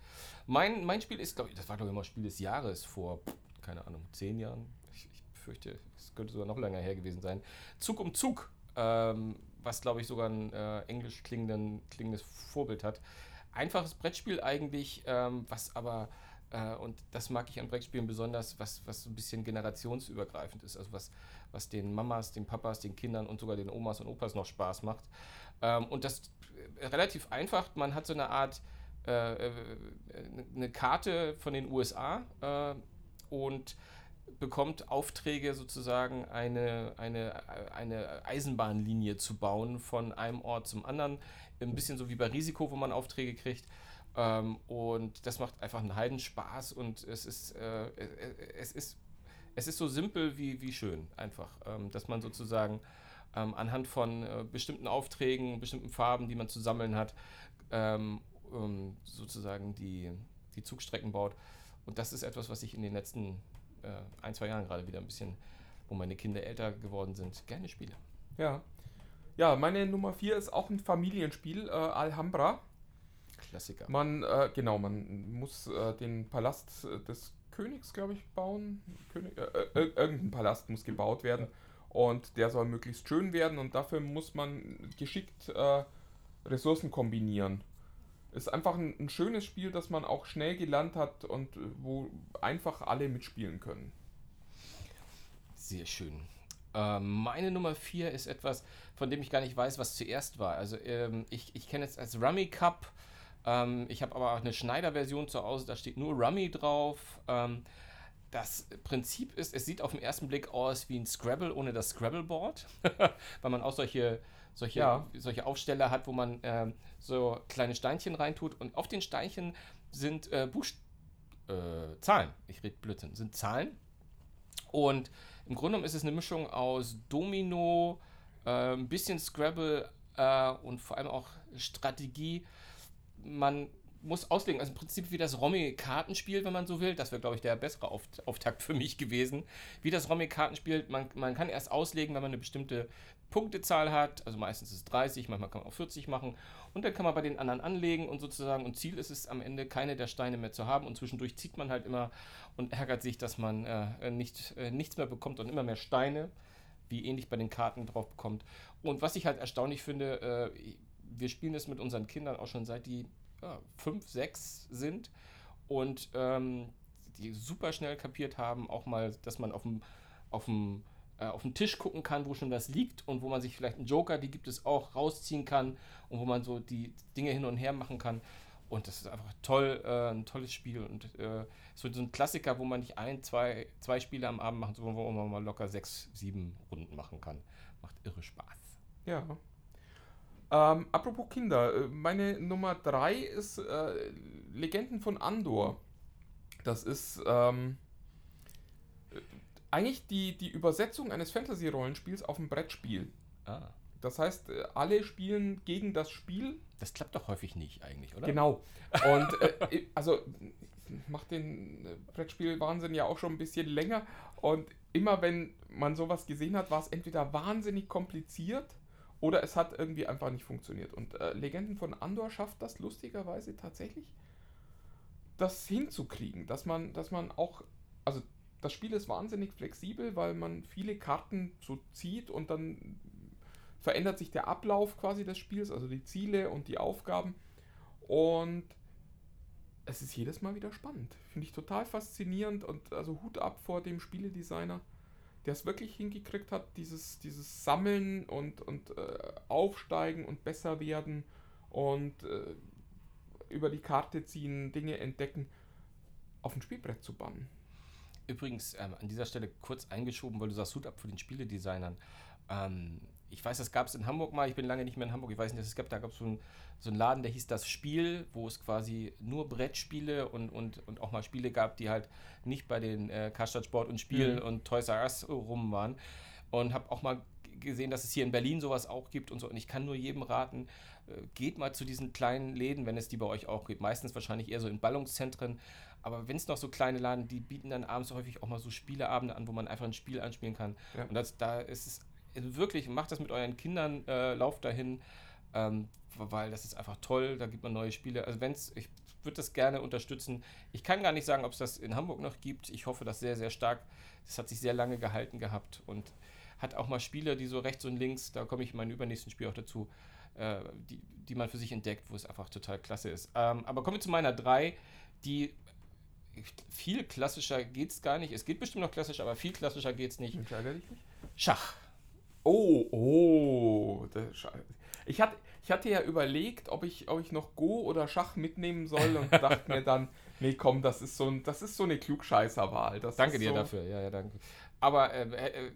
Mein, mein Spiel ist, glaube ich, das war, glaube ich, mal Spiel des Jahres vor, keine Ahnung, zehn Jahren. Ich, ich fürchte, es könnte sogar noch länger her gewesen sein. Zug um Zug, ähm, was, glaube ich, sogar ein äh, englisch klingendes Vorbild hat. Einfaches Brettspiel eigentlich, ähm, was aber, äh, und das mag ich an Brettspielen besonders, was, was so ein bisschen generationsübergreifend ist. Also was, was den Mamas, den Papas, den Kindern und sogar den Omas und Opas noch Spaß macht. Ähm, und das äh, relativ einfach. Man hat so eine Art, äh, äh, eine Karte von den USA äh, und bekommt Aufträge sozusagen eine, eine, eine Eisenbahnlinie zu bauen von einem Ort zum anderen. Ein bisschen so wie bei Risiko, wo man Aufträge kriegt. Ähm, und das macht einfach einen Heidenspaß und es ist, äh, äh, es ist, es ist so simpel wie, wie schön einfach, ähm, dass man sozusagen ähm, anhand von äh, bestimmten Aufträgen, bestimmten Farben, die man zu sammeln hat, ähm, ähm, sozusagen die, die Zugstrecken baut. Und das ist etwas, was ich in den letzten äh, ein, zwei Jahren gerade wieder ein bisschen, wo meine Kinder älter geworden sind, gerne spiele. Ja. Ja, meine Nummer 4 ist auch ein Familienspiel, äh, Alhambra. Klassiker. Man, äh, genau, man muss äh, den Palast äh, des Königs, glaube ich, bauen. König, äh, äh, irgendein Palast muss gebaut werden und der soll möglichst schön werden und dafür muss man geschickt Ressourcen kombinieren. Ist einfach ein, ein, schönes Spiel, das man auch schnell gelernt hat und wo einfach alle mitspielen können. Sehr schön. Ähm, meine Nummer 4 ist etwas, von dem ich gar nicht weiß, was zuerst war. Also ähm, ich, ich kenne es als Rummy Cup. Ähm, ich habe aber auch eine Schneider-Version zu Hause, da steht nur Rummy drauf. Ähm, das Prinzip ist, es sieht auf den ersten Blick aus wie ein Scrabble ohne das Scrabble-Board, weil man auch solche, solche, ja. solche Aufsteller hat, wo man äh, so kleine Steinchen reintut und auf den Steinchen sind äh, Buch äh, Zahlen. Ich rede Blödsinn, sind Zahlen. Und im Grunde genommen ist es eine Mischung aus Domino, äh, ein bisschen Scrabble äh, und vor allem auch Strategie. Man muss auslegen. Also im Prinzip wie das Romy-Kartenspiel, wenn man so will. Das wäre, glaube ich, der bessere Auftakt für mich gewesen. Wie das Romy-Kartenspiel, man, man kann erst auslegen, wenn man eine bestimmte Punktezahl hat. Also meistens ist es 30, manchmal kann man auch 40 machen. Und dann kann man bei den anderen anlegen und sozusagen, und Ziel ist es am Ende, keine der Steine mehr zu haben. Und zwischendurch zieht man halt immer und ärgert sich, dass man äh, nicht, äh, nichts mehr bekommt und immer mehr Steine, wie ähnlich bei den Karten drauf bekommt. Und was ich halt erstaunlich finde, äh, wir spielen das mit unseren Kindern auch schon seit die ja, fünf, sechs sind und ähm, die super schnell kapiert haben, auch mal, dass man auf dem, auf dem äh, auf dem Tisch gucken kann, wo schon was liegt und wo man sich vielleicht einen Joker, die gibt es auch, rausziehen kann und wo man so die Dinge hin und her machen kann. Und das ist einfach toll, äh, ein tolles Spiel. Und äh, wird so ein Klassiker, wo man nicht ein, zwei, zwei Spiele am Abend macht, sondern wo man mal locker sechs, sieben Runden machen kann. Macht irre Spaß. Ja, ähm, apropos Kinder, äh, meine Nummer 3 ist äh, Legenden von Andor. Das ist ähm, äh, eigentlich die, die Übersetzung eines Fantasy-Rollenspiels auf ein Brettspiel. Ah. Das heißt, äh, alle spielen gegen das Spiel. Das klappt doch häufig nicht eigentlich, oder? Genau. Und äh, also macht den Brettspiel Wahnsinn ja auch schon ein bisschen länger. Und immer wenn man sowas gesehen hat, war es entweder wahnsinnig kompliziert oder es hat irgendwie einfach nicht funktioniert. Und äh, Legenden von Andor schafft das lustigerweise tatsächlich, das hinzukriegen, dass man, dass man auch, also das Spiel ist wahnsinnig flexibel, weil man viele Karten so zieht und dann verändert sich der Ablauf quasi des Spiels, also die Ziele und die Aufgaben. Und es ist jedes Mal wieder spannend. Finde ich total faszinierend und also Hut ab vor dem Spieledesigner der es wirklich hingekriegt hat, dieses, dieses Sammeln und, und äh, Aufsteigen und besser werden und äh, über die Karte ziehen, Dinge entdecken, auf ein Spielbrett zu bannen. Übrigens, ähm, an dieser Stelle kurz eingeschoben, weil du sagst, Hut ab für den Spieledesignern. Ähm, ich weiß, das gab es in Hamburg mal, ich bin lange nicht mehr in Hamburg, ich weiß nicht, es gab, da gab es so, ein, so einen Laden, der hieß Das Spiel, wo es quasi nur Brettspiele und, und, und auch mal Spiele gab, die halt nicht bei den äh, Karstadt Sport und Spiel mhm. und Toys R Us rum waren. Und habe auch mal gesehen, dass es hier in Berlin sowas auch gibt und so. Und ich kann nur jedem raten, äh, geht mal zu diesen kleinen Läden, wenn es die bei euch auch gibt. Meistens wahrscheinlich eher so in Ballungszentren. Aber wenn es noch so kleine Laden, die bieten dann abends häufig auch mal so Spieleabende an, wo man einfach ein Spiel anspielen kann. Ja. Und das, da ist es also wirklich, macht das mit euren Kindern, äh, lauft dahin, ähm, weil das ist einfach toll, da gibt man neue Spiele. Also wenn es, ich würde das gerne unterstützen. Ich kann gar nicht sagen, ob es das in Hamburg noch gibt. Ich hoffe das sehr, sehr stark. Das hat sich sehr lange gehalten gehabt und hat auch mal Spiele, die so rechts und links, da komme ich in meinem übernächsten Spiel auch dazu, äh, die, die man für sich entdeckt, wo es einfach total klasse ist. Ähm, aber kommen wir zu meiner 3, die viel klassischer geht es gar nicht. Es geht bestimmt noch klassisch, aber viel klassischer geht es nicht. Schach. Oh, oh. Ich hatte, ich hatte ja überlegt, ob ich, ob ich noch Go oder Schach mitnehmen soll und dachte mir dann, nee, komm, das ist so, ein, das ist so eine Klugscheißerwahl. Das danke dir so dafür, ja, ja, danke. Aber äh, äh,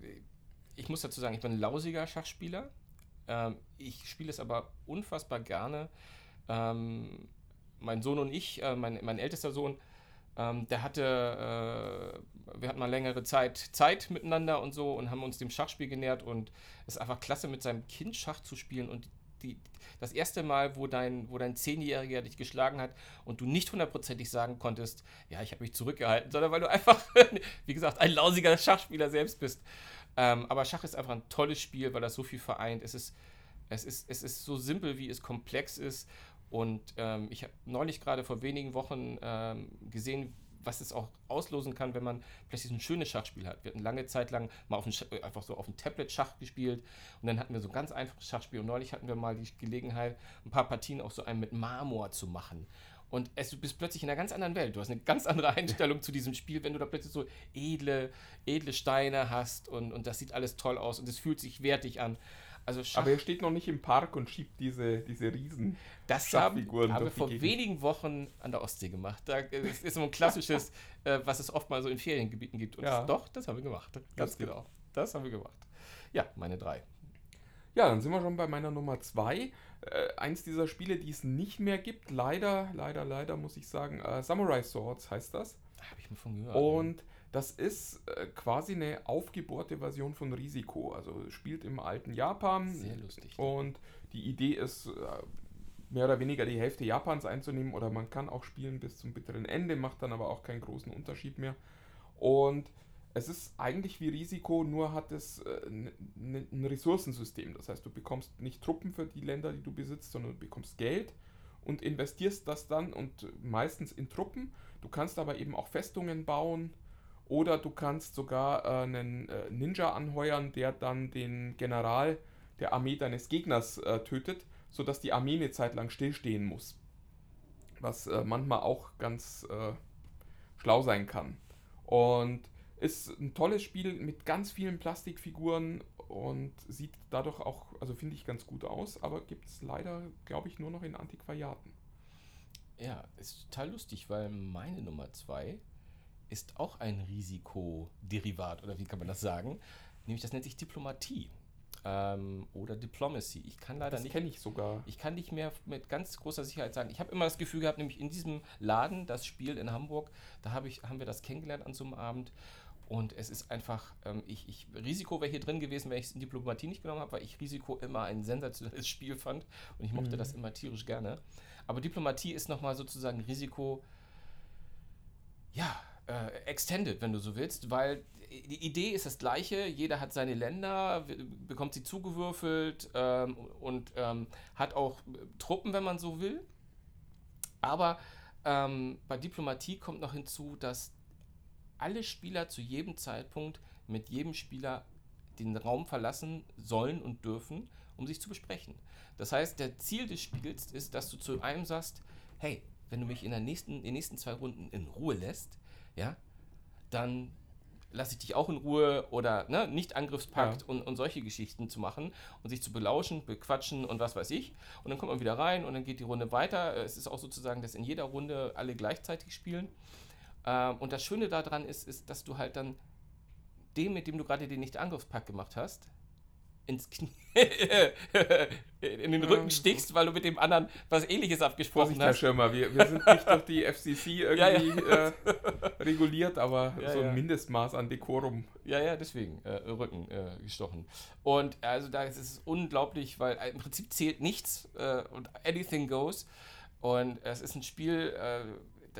ich muss dazu sagen, ich bin ein lausiger Schachspieler. Ähm, ich spiele es aber unfassbar gerne. Ähm, mein Sohn und ich, äh, mein, mein ältester Sohn, ähm, der hatte, äh, wir hatten mal längere Zeit Zeit miteinander und so und haben uns dem Schachspiel genähert und es ist einfach klasse, mit seinem Kind Schach zu spielen und die, das erste Mal, wo dein, wo dein Zehnjähriger dich geschlagen hat und du nicht hundertprozentig sagen konntest, ja, ich habe mich zurückgehalten, sondern weil du einfach, wie gesagt, ein lausiger Schachspieler selbst bist. Ähm, aber Schach ist einfach ein tolles Spiel, weil das so viel vereint. Es ist, es ist, es ist so simpel, wie es komplex ist. Und ähm, ich habe neulich gerade vor wenigen Wochen ähm, gesehen, was es auch auslosen kann, wenn man plötzlich ein schönes Schachspiel hat. Wir hatten lange Zeit lang mal auf ein, äh, einfach so auf dem Tablet Schach gespielt und dann hatten wir so ein ganz einfaches Schachspiel und neulich hatten wir mal die Gelegenheit, ein paar Partien auch so einen mit Marmor zu machen. Und es, du bist plötzlich in einer ganz anderen Welt. Du hast eine ganz andere Einstellung zu diesem Spiel, wenn du da plötzlich so edle, edle Steine hast und, und das sieht alles toll aus und es fühlt sich wertig an. Also Schach, Aber er steht noch nicht im Park und schiebt diese, diese riesen das haben, haben wir vor Gegend. wenigen Wochen an der Ostsee gemacht. Da ist, ist so ein klassisches, äh, was es oft mal so in Feriengebieten gibt. Und ja. doch, das haben wir gemacht. Ganz genau. Das haben wir gemacht. Ja, meine drei. Ja, dann sind wir schon bei meiner Nummer zwei. Äh, eins dieser Spiele, die es nicht mehr gibt. Leider, leider, leider muss ich sagen. Äh, Samurai Swords heißt das. Habe ich mir von gehört. Und das ist äh, quasi eine aufgebohrte Version von Risiko. Also spielt im alten Japan. Sehr lustig. Und die Idee ist, äh, mehr oder weniger die Hälfte Japans einzunehmen. Oder man kann auch spielen bis zum bitteren Ende, macht dann aber auch keinen großen Unterschied mehr. Und es ist eigentlich wie Risiko, nur hat es äh, ein Ressourcensystem. Das heißt, du bekommst nicht Truppen für die Länder, die du besitzt, sondern du bekommst Geld und investierst das dann und meistens in Truppen. Du kannst aber eben auch Festungen bauen oder du kannst sogar äh, einen äh, Ninja anheuern, der dann den General der Armee deines Gegners äh, tötet, sodass die Armee eine Zeit lang stillstehen muss. Was äh, manchmal auch ganz äh, schlau sein kann. Und ist ein tolles Spiel mit ganz vielen Plastikfiguren und sieht dadurch auch, also finde ich, ganz gut aus, aber gibt es leider, glaube ich, nur noch in Antiquariaten. Ja, ist total lustig, weil meine Nummer 2 ist auch ein Risikoderivat, oder wie kann man das sagen? Nämlich das nennt sich Diplomatie ähm, oder Diplomacy. Ich kann leider das nicht. kenne ich sogar. Ich kann nicht mehr mit ganz großer Sicherheit sagen. Ich habe immer das Gefühl gehabt, nämlich in diesem Laden, das Spiel in Hamburg, da hab ich, haben wir das kennengelernt an so einem Abend. Und es ist einfach, ähm, ich, ich, Risiko wäre hier drin gewesen, wenn ich es in Diplomatie nicht genommen habe, weil ich Risiko immer ein sensationelles Spiel fand und ich mochte mhm. das immer tierisch gerne. Aber Diplomatie ist nochmal sozusagen Risiko, ja, äh, extended, wenn du so willst, weil die Idee ist das gleiche, jeder hat seine Länder, bekommt sie zugewürfelt ähm, und ähm, hat auch Truppen, wenn man so will. Aber ähm, bei Diplomatie kommt noch hinzu, dass alle Spieler zu jedem Zeitpunkt mit jedem Spieler den Raum verlassen sollen und dürfen, um sich zu besprechen. Das heißt, der Ziel des Spiels ist, dass du zu einem sagst, hey, wenn du mich in, der nächsten, in den nächsten zwei Runden in Ruhe lässt, ja, dann lasse ich dich auch in Ruhe oder ne, nicht Angriffspakt ja. und, und solche Geschichten zu machen und sich zu belauschen, bequatschen und was weiß ich. Und dann kommt man wieder rein und dann geht die Runde weiter. Es ist auch sozusagen, dass in jeder Runde alle gleichzeitig spielen. Ähm, und das Schöne daran ist, ist, dass du halt dann dem, mit dem du gerade den Nicht-Angriffspakt gemacht hast, ins Knie, in den Rücken stichst, weil du mit dem anderen was ähnliches abgesprochen Vorsicht, hast. Herr Schirmer, wir, wir sind nicht durch die FCC irgendwie ja, ja. Äh, reguliert, aber ja, so ein Mindestmaß an Dekorum. Ja, ja, deswegen äh, Rücken äh, gestochen. Und also da ist es unglaublich, weil im Prinzip zählt nichts äh, und anything goes. Und es ist ein Spiel, äh,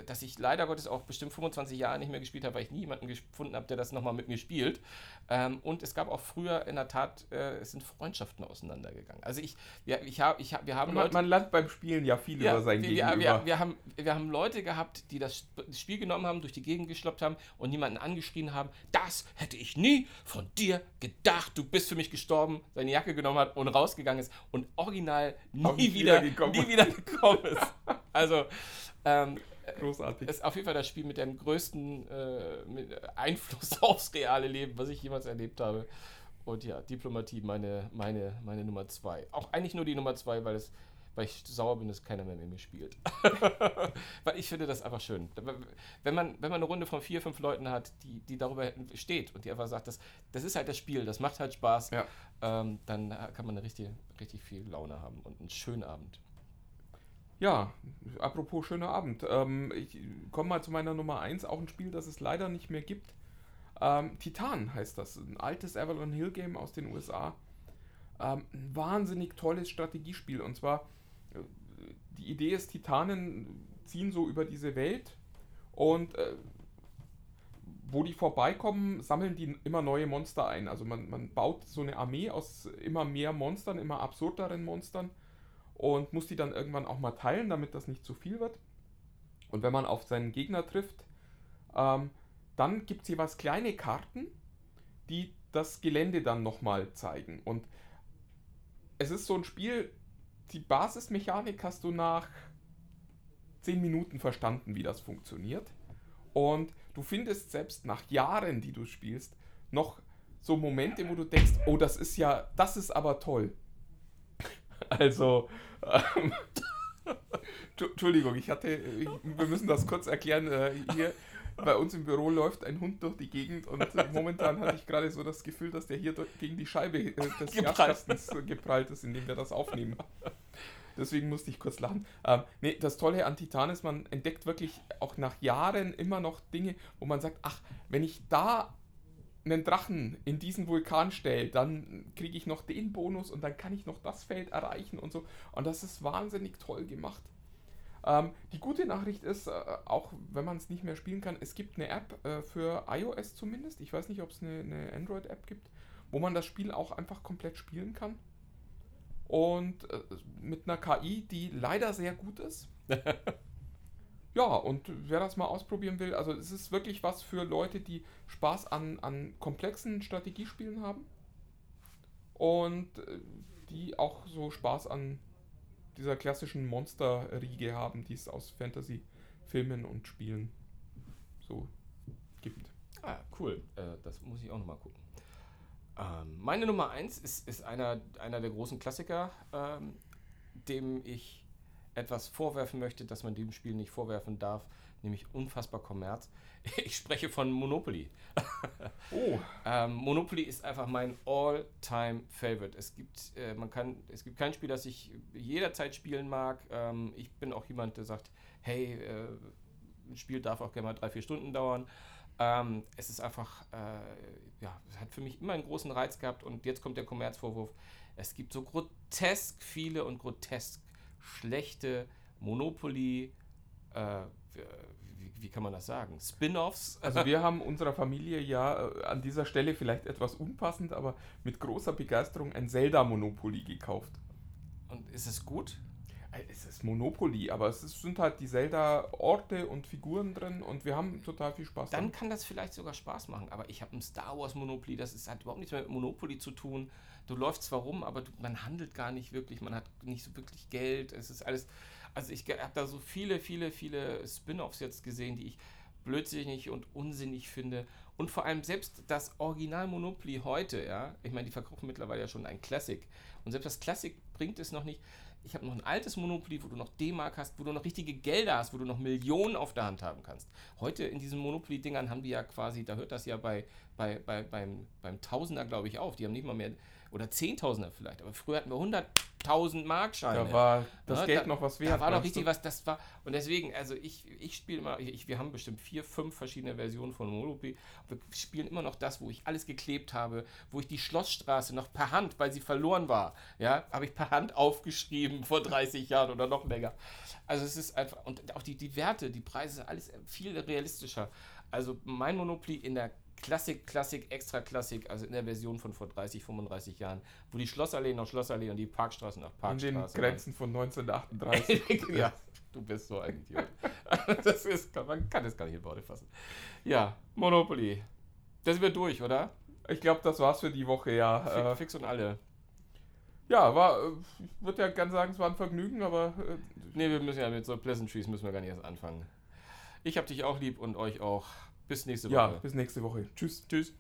dass ich leider Gottes auch bestimmt 25 Jahre nicht mehr gespielt habe, weil ich nie jemanden gefunden habe, der das nochmal mit mir spielt. Ähm, und es gab auch früher in der Tat, äh, es sind Freundschaften auseinandergegangen. Also ich, ja, ich habe, ich hab, wir haben man, Leute, man lernt beim Spielen ja viel ja, über sein wir, Gegenüber. Wir, wir, haben, wir haben Leute gehabt, die das Spiel genommen haben, durch die Gegend geschloppt haben und niemanden angeschrien haben, das hätte ich nie von dir gedacht, du bist für mich gestorben, seine Jacke genommen hat und rausgegangen ist und original nie, wieder, wieder nie wieder gekommen ist. Also ähm, Großartig. Ist auf jeden Fall das Spiel mit dem größten äh, mit Einfluss aufs reale Leben, was ich jemals erlebt habe. Und ja, Diplomatie, meine, meine, meine Nummer zwei. Auch eigentlich nur die Nummer zwei, weil, es, weil ich sauer bin, dass keiner mehr mit mir spielt. weil ich finde das einfach schön. Wenn man, wenn man eine Runde von vier, fünf Leuten hat, die, die darüber steht und die einfach sagt, das, das ist halt das Spiel, das macht halt Spaß, ja. ähm, dann kann man eine richtig, richtig viel Laune haben und einen schönen Abend. Ja, apropos schöner Abend. Ähm, ich komme mal zu meiner Nummer 1, auch ein Spiel, das es leider nicht mehr gibt. Ähm, Titan heißt das, ein altes Avalon Hill Game aus den USA. Ähm, ein wahnsinnig tolles Strategiespiel. Und zwar, äh, die Idee ist, Titanen ziehen so über diese Welt und äh, wo die vorbeikommen, sammeln die immer neue Monster ein. Also man, man baut so eine Armee aus immer mehr Monstern, immer absurderen Monstern und muss die dann irgendwann auch mal teilen, damit das nicht zu viel wird. Und wenn man auf seinen Gegner trifft, ähm, dann gibt es jeweils kleine Karten, die das Gelände dann nochmal zeigen. Und es ist so ein Spiel, die Basismechanik hast du nach 10 Minuten verstanden, wie das funktioniert. Und du findest selbst nach Jahren, die du spielst, noch so Momente, wo du denkst, oh, das ist ja, das ist aber toll. Also, ähm, Entschuldigung, ich hatte, ich, wir müssen das kurz erklären. Äh, hier bei uns im Büro läuft ein Hund durch die Gegend und momentan hatte ich gerade so das Gefühl, dass der hier gegen die Scheibe äh, des Gaskastens geprallt ist, indem wir das aufnehmen. Deswegen musste ich kurz lachen. Ähm, nee, das Tolle an Titan ist, man entdeckt wirklich auch nach Jahren immer noch Dinge, wo man sagt, ach, wenn ich da einen Drachen in diesen Vulkan stelle, dann kriege ich noch den Bonus und dann kann ich noch das Feld erreichen und so. Und das ist wahnsinnig toll gemacht. Ähm, die gute Nachricht ist, äh, auch wenn man es nicht mehr spielen kann, es gibt eine App äh, für iOS zumindest. Ich weiß nicht, ob es eine, eine Android-App gibt, wo man das Spiel auch einfach komplett spielen kann. Und äh, mit einer KI, die leider sehr gut ist. ja, und wer das mal ausprobieren will, also es ist wirklich was für Leute, die Spaß an, an komplexen Strategiespielen haben. Und äh, die auch so Spaß an dieser klassischen Monster-Riege haben, die es aus Fantasy-Filmen und Spielen so gibt. Ah, cool. Äh, das muss ich auch nochmal gucken. Ähm, meine Nummer 1 ist, ist einer, einer der großen Klassiker, ähm, dem ich etwas vorwerfen möchte, das man dem Spiel nicht vorwerfen darf, nämlich unfassbar Kommerz. Ich spreche von Monopoly. oh. ähm, Monopoly ist einfach mein All-Time-Favorite. Es gibt, äh, man kann, es gibt kein Spiel, das ich jederzeit spielen mag. Ähm, ich bin auch jemand, der sagt, hey, äh, ein Spiel darf auch gerne mal drei, vier Stunden dauern. Ähm, es ist einfach, äh, ja, es hat für mich immer einen großen Reiz gehabt und jetzt kommt der Kommerzvorwurf. Es gibt so grotesk viele und grotesk schlechte Monopoly, äh, wie, wie, kann man das sagen? Spin-offs. Also wir haben unserer Familie ja äh, an dieser Stelle vielleicht etwas unpassend, aber mit großer Begeisterung ein Zelda-Monopoly gekauft. Und ist es gut? Es ist Monopoly, aber es sind halt die Zelda-Orte und Figuren drin und wir haben total viel Spaß. Dann damit. kann das vielleicht sogar Spaß machen, aber ich habe ein Star Wars Monopoly, das ist, hat überhaupt nichts mehr mit Monopoly zu tun. Du läufst zwar rum, aber du, man handelt gar nicht wirklich, man hat nicht so wirklich Geld. Es ist alles. Also ich habe da so viele, viele, viele Spin-offs jetzt gesehen, die ich blödsinnig und unsinnig finde. Und vor allem selbst das Original Monopoly heute, ja, ich meine, die verkaufen mittlerweile ja schon ein Classic. Und selbst das Classic bringt es noch nicht ich habe noch ein altes Monopoly, wo du noch D-Mark hast, wo du noch richtige Gelder hast, wo du noch Millionen auf der Hand haben kannst. Heute in diesen Monopoly-Dingern haben die ja quasi, da hört das ja bei, bei, bei beim, beim Tausender, glaube ich, auf. Die haben nicht mal mehr, oder Zehntausender vielleicht, aber früher hatten wir 100.000 Markscheine. Da war das ja, Geld da, noch was wert. Da war doch richtig du? was, das war, und deswegen, also ich, ich spiele immer, ich, wir haben bestimmt vier, fünf verschiedene Versionen von Monopoly. Wir spielen immer noch das, wo ich alles geklebt habe, wo ich die Schlossstraße noch per Hand, weil sie verloren war, ja, habe ich per Hand aufgeschrieben vor 30 Jahren oder noch länger. Also es ist einfach, und auch die, die Werte, die Preise, alles viel realistischer. Also mein Monopoly in der Klassik, Klassik, Extra Klassik, also in der Version von vor 30, 35 Jahren, wo die Schlossallee noch Schlossallee und die Parkstraßen noch Parkstraßen. In den Grenzen von 1938. ja, du bist so ein Idiot. das ist, man kann das gar nicht in Worte fassen. Ja, Monopoly. Das wird durch, oder? Ich glaube, das war's für die Woche, ja. Fix, äh, fix und alle. Ja, war, ich würde ja gerne sagen, es war ein Vergnügen, aber. Äh, nee, wir müssen ja mit so Pleasant Trees müssen wir gar nicht erst anfangen. Ich hab dich auch lieb und euch auch. Bis nächste Woche. Ja, bis nächste Woche. Tschüss. Tschüss.